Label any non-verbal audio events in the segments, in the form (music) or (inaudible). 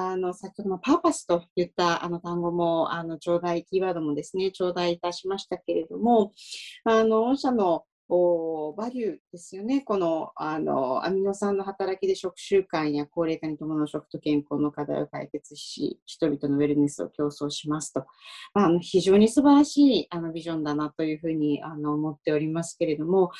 あの、先ほどのパーパスと言ったあの単語も、あの、頂戴、キーワードもですね、頂戴いたしましたけれども、あの、御社のバリューですよね。このあのアミノ酸の働きで食習慣や高齢化に伴う食と健康の課題を解決し、人々のウェルネスを競争しますと、まあ、あの非常に素晴らしいあのビジョンだなというふうにあの思っておりますけれども、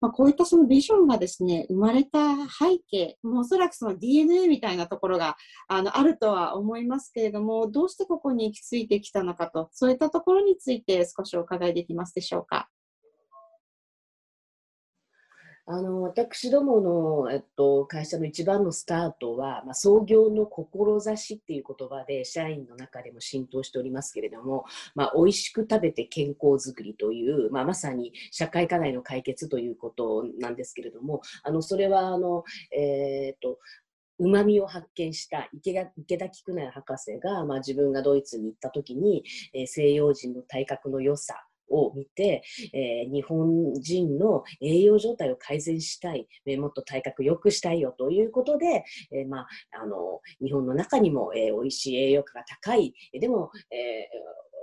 まあ、こういったそのビジョンがですね、生まれた背景、もうおそらくその DNA みたいなところがあのあるとは思いますけれども、どうしてここに行き着いてきたのかと、そういったところについて少しお伺いできますでしょうか。あの私どもの、えっと、会社の一番のスタートは、まあ、創業の志っていう言葉で社員の中でも浸透しておりますけれども、まあ、美味しく食べて健康づくりという、まあ、まさに社会課題の解決ということなんですけれどもあのそれはあの、えー、っとうまみを発見した池田池田菊苗博士が、まあ、自分がドイツに行った時に、えー、西洋人の体格の良さを見て、えー、日本人の栄養状態を改善したい、えー、もっと体格良くしたいよということで、えー、まあ、あの日本の中にも、えー、美味しい栄養価が高い、でも、えー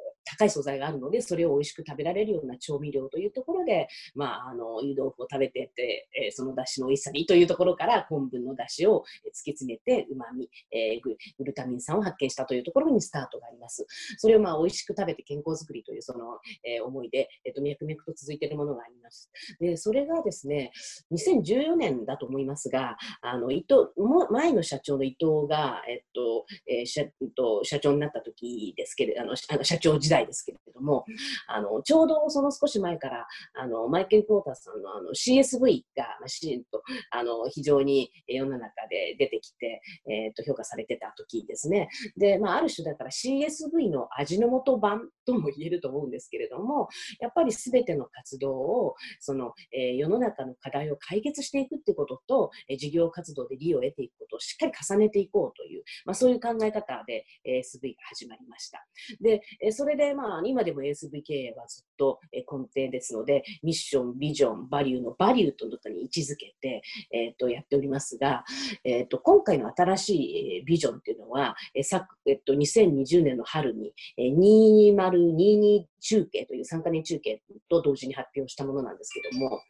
高い素材があるので、それを美味しく食べられるような調味料というところで、まあ、あの、湯豆腐を食べてって、えー、その出汁の美味しさにというところから、昆布の出汁を突き詰めて、旨味、えー、グルタミン酸を発見したというところにスタートがあります。それをまあ、美味しく食べて健康づくりというその、えー、思いで、えっ、と、脈々と続いているものがあります。で、それがですね、2014年だと思いますが、あの、伊藤、も前の社長の伊藤が、えっと、えー、社と社長になった時ですけれど、あの、あの社長時代ですけれども、あの、ちょうどその少し前から、あの、マイケル・クォーターさんのあの CSV が、まあ、しと、あの、非常に世の中で出てきて、えっ、ー、と、評価されてた時ですね。で、まあ、ある種だから CSV の味の素版とも言えると思うんですけれども、やっぱり全ての活動を、その、えー、世の中の課題を解決していくってことと、えー、事業活動で利を得ていくことをしっかり重ねていこうという、まあ、そういう考え方で ASV が始まりました。でえ、それで、まあ、まあ今でも ASV 経営はずっと根底ですので、ミッション、ビジョン、バリューのバリューとに位置づけて、えー、とやっておりますが、えー、と今回の新しいビジョンっていうのは、えーえっと、2020年の春に、え2022中継という3カ年中継と同時に発表したものなんですけども、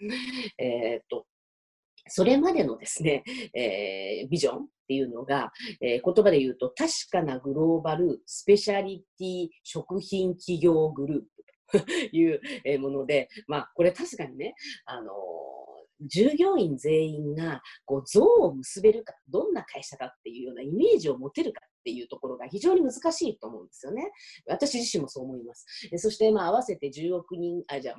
えー、とそれまでのですね、えー、ビジョンっていうのが、えー、言葉で言うと、確かなグローバルスペシャリティ食品企業グループという (laughs) もので、まあ、これ確かにね、あのー従業員全員がこう像を結べるか、どんな会社かっていうようなイメージを持てるかっていうところが非常に難しいと思うんですよね。私自身もそう思います。そして、まあ、合わせて10億人、あ、じゃあ、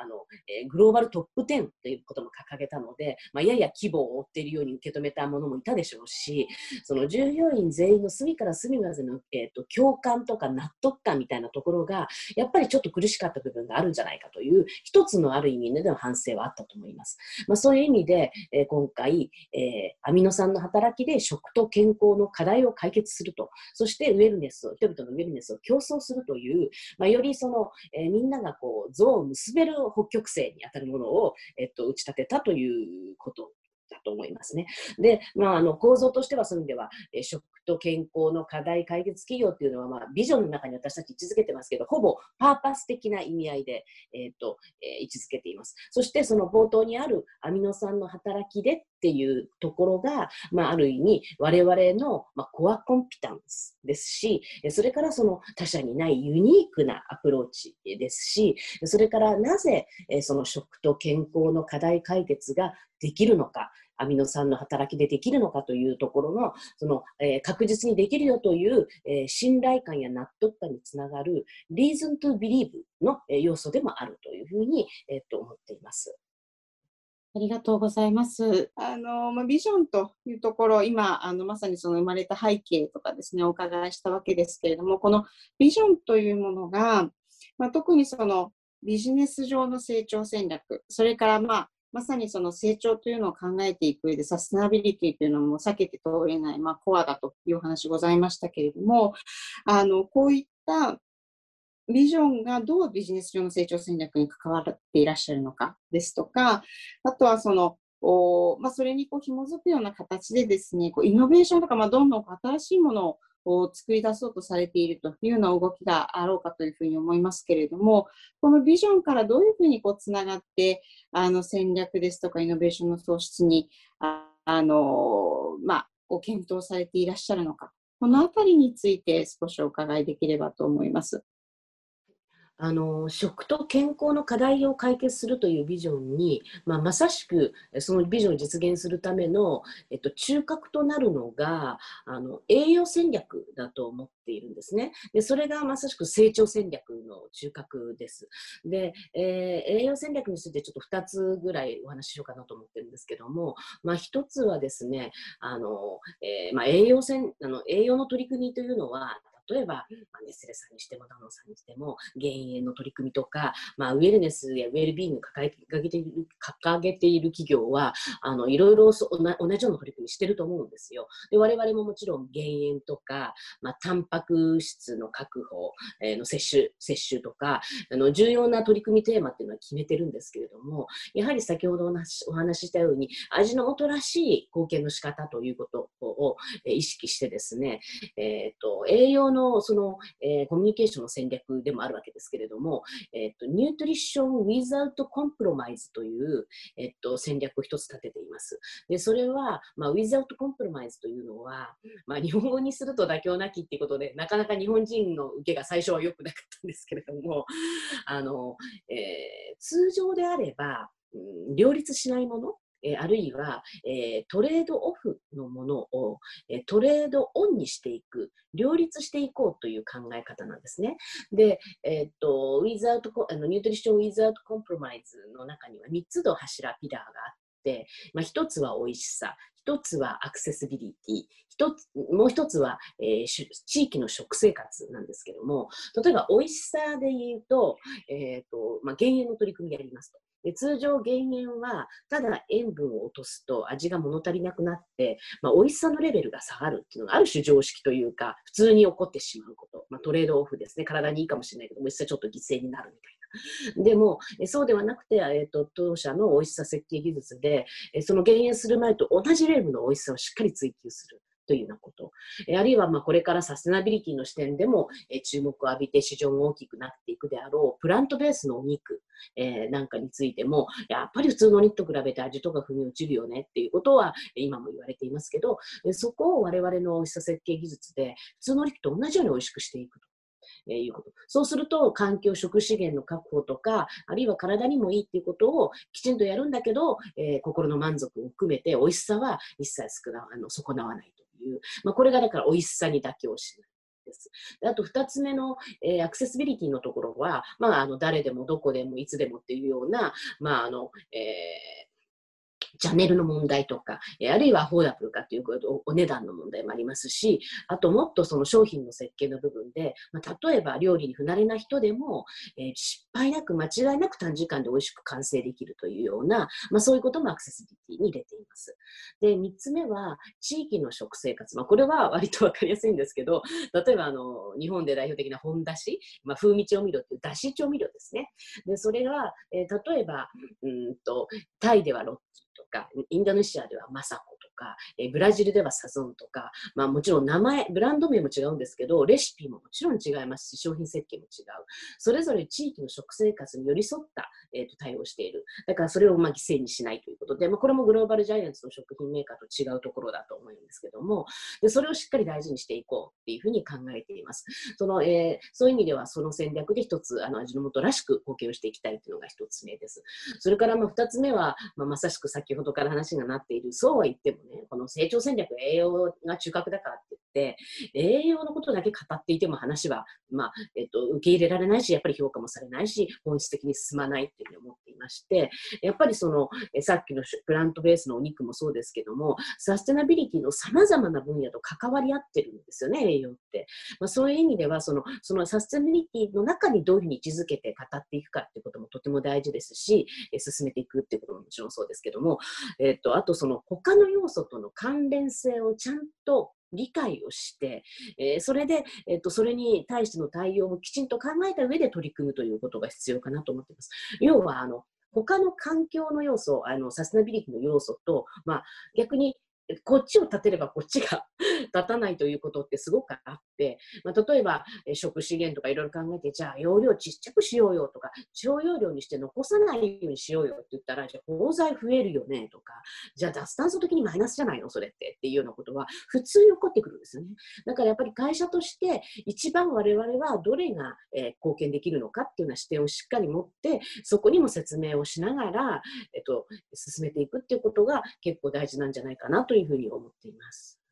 あの、えー、グローバルトップ10ということも掲げたので、まあ、やや規模を追っているように受け止めたものもいたでしょうし、その従業員全員の隅から隅までの、えーと、共感とか納得感みたいなところが、やっぱりちょっと苦しかった部分があるんじゃないかという、一つのある意味での反省はあったと思います。まあ、そういう意味で、えー、今回、えー、アミノ酸の働きで食と健康の課題を解決するすると、そしてウェルネスを、人々のウェルネスを競争するという、まあ、よりその、えー、みんながこう、像を結べる北極星に当たるものを、えっと、打ち立てたということだと思いますね。で、まあ、あの構造としてはそういう意味では、えー、食と健康の課題解決企業っていうのは、まあ、ビジョンの中に私たち位置づけてますけど、ほぼパーパス的な意味合いで、えーとえー、位置づけています。そしてその冒頭にあるアミノ酸の働きでっていうところが、まあ、ある意味我々の、まあ、コアコンピタンスですし、それからその他社にないユニークなアプローチですし、それからなぜその食と健康の課題解決ができるのか、アミノ酸の働きでできるのかというところの、その、えー、確実にできるよという、えー、信頼感や納得感につながる reason to believe の、え、要素でもあるというふうに、えー、と思っています。ありがとうございます。あの、まあ、ビジョンというところ、今、あの、まさにその生まれた背景とかですね、お伺いしたわけですけれども、このビジョンというものが、まあ、特にそのビジネス上の成長戦略、それからまあ、まさにその成長というのを考えていく上でサステナビリティというのも避けて通れない、まあ、コアだというお話ございましたけれども、あの、こういったビジョンがどうビジネス上の成長戦略に関わっていらっしゃるのかですとか、あとはその、おまあ、それにこう紐づくような形でですね、こうイノベーションとか、まあ、どんどん新しいものを作り出そうとされているというような動きがあろうかというふうに思いますけれども、このビジョンからどういうふうにこうつながって、あの戦略ですとかイノベーションの創出に、あのまあ、ご検討されていらっしゃるのか、このあたりについて少しお伺いできればと思います。あの食と健康の課題を解決するというビジョンに、まあ、まさしくそのビジョンを実現するための、えっと、中核となるのがあの栄養戦略だと思っているんですね。でそれがまさしく成長戦略の中核です。で、えー、栄養戦略についてちょっと2つぐらいお話ししようかなと思ってるんですけども、まあ、1つはですねあの、えーまあ、栄養戦あの栄養の取り組みというのは例えば、まあ、ネスレさんにしてもダノンさんにしても減塩の取り組みとか、まあ、ウェルネスやウェルビーイングを掲げている掲げている企業はあのいろいろ同じような取り組みしてると思うんですよ。で我々ももちろん減塩とか、まあ、タンパク質の確保、えー、の摂取摂取とかあの重要な取り組みテーマっていうのは決めてるんですけれどもやはり先ほどお話ししたように味の素らしい貢献の仕方ということを意識してですね、えーと栄養のその、えー、コミュニケーションの戦略でもあるわけですけれども、えっと、ニュートリッション・ウィザウト・コンプロマイズという、えっと、戦略を一つ立てています。で、それは、まあ、ウィザウト・コンプロマイズというのは、まあ、日本語にすると妥協なきっていうことで、なかなか日本人の受けが最初は良くなかったんですけれども、あの、えー、通常であれば、両立しないものえあるいは、えトレードオフのものを、えトレードオンにしていく、両立していこうという考え方なんですね。で、えっと、ウィザートあのニュートリション・ウィザート・コンプロマイズの中には3つの柱、ピラーがあって、まあ、1つは美味しさ、1つはアクセシビリティ、一つもう1つは、えー、地域の食生活なんですけども、例えば美味しさで言うと、えーとまあ、減塩の取り組みやりますと。で通常減塩はただ塩分を落とすと味が物足りなくなって、まあ、美味しさのレベルが下がるっていうのがある種常識というか普通に起こってしまうこと、まあ、トレードオフですね体にいいかもしれないけど美味しさちょっと犠牲になるみたいな。でも、そうではなくて、えーと、当社の美味しさ設計技術で、その減塩する前と同じレベルの美味しさをしっかり追求する。というようなこと。あるいはまこれからサステナビリティの視点でも注目を浴びて市場が大きくなっていくであろうプラントベースのお肉、なんかについてもやっぱり普通のお肉と比べて味とか腑に落ちるよねっていうことは今も言われていますけどそこを我々の美味しさ設計技術で普通のお肉と同じように美味しくしていくと。えいうこと。そうすると、環境、食資源の確保とか、あるいは体にもいいっていうことをきちんとやるんだけど、えー、心の満足を含めて、美味しさは一切少なあの損なわないと。いう、まあ、これがだから美味しさに妥協しない。です。であと2つ目の、えー、アクセシビリティのところは、まあ、あの誰でもどこでもいつでもっていうような、まああのえーチャンネルの問題とか、あるいはフォーダブルかというお値段の問題もありますし、あともっとその商品の設計の部分で、まあ、例えば料理に不慣れな人でも、えー、失敗なく間違いなく短時間で美味しく完成できるというような、まあ、そういうこともアクセシビリティに入れています。で、3つ目は地域の食生活。まあ、これは割と分かりやすいんですけど、例えばあの日本で代表的な本だし、まあ、風味調味料っていうだし調味料ですね。で、それが、えー、例えば、うんと、タイではロッとか、インドネシアではマサコとか、えブラジルではサゾンとか、まあ、もちろん名前、ブランド名も違うんですけど、レシピももちろん違いますし、商品設計も違う。それぞれ地域の食生活に寄り添った、えーと、対応している。だからそれをまあ犠牲にしないということで、まあ、これもグローバルジャイアンツの食品メーカーと違うところだと思うんですけども、でそれをしっかり大事にしていこうっていうふうに考えています。そのえー、そういう意味では、その戦略で一つ、あの味の素らしく貢献をしていきたいというのが一つ目です。それからまあ二つ目は、まあ、まさしく先ほどから話がなっている、そうは言ってもね、この成長戦略、栄養が中核だからって、栄養のことだけ語っていても話は、まあ、えっと、受け入れられないし、やっぱり評価もされないし、本質的に進まないっていうふうに思っていまして、やっぱりその、えさっきのプラントベースのお肉もそうですけども、サステナビリティの様々な分野と関わり合ってるんですよね、栄養って。まあ、そういう意味では、その、そのサステナビリティの中にどういうふうに位置づけて語っていくかっていうこともとても大事ですし、え進めていくっていうことももちろんそうですけども、えっと、あとその他の要素との関連性をちゃんと理解をして、えー、それで、えーと、それに対しての対応もきちんと考えた上で取り組むということが必要かなと思っています。要はあの他の環境の要素、あのサステナビリティの要素と、まあ、逆にこっちを立てればこっちが立たないということってすごくあって、まあ、例えば、食資源とかいろいろ考えて、じゃあ容量ちっちゃくしようよとか、小容量にして残さないようにしようよって言ったら、じゃあ包材増えるよねとか、じゃあ脱炭素的にマイナスじゃないのそれってっていうようなことは普通に起こってくるんですよね。だからやっぱり会社として一番我々はどれが、貢献できるのかっていうような視点をしっかり持って、そこにも説明をしながら、えっと、進めていくっていうことが結構大事なんじゃないかなとというふうに思っています。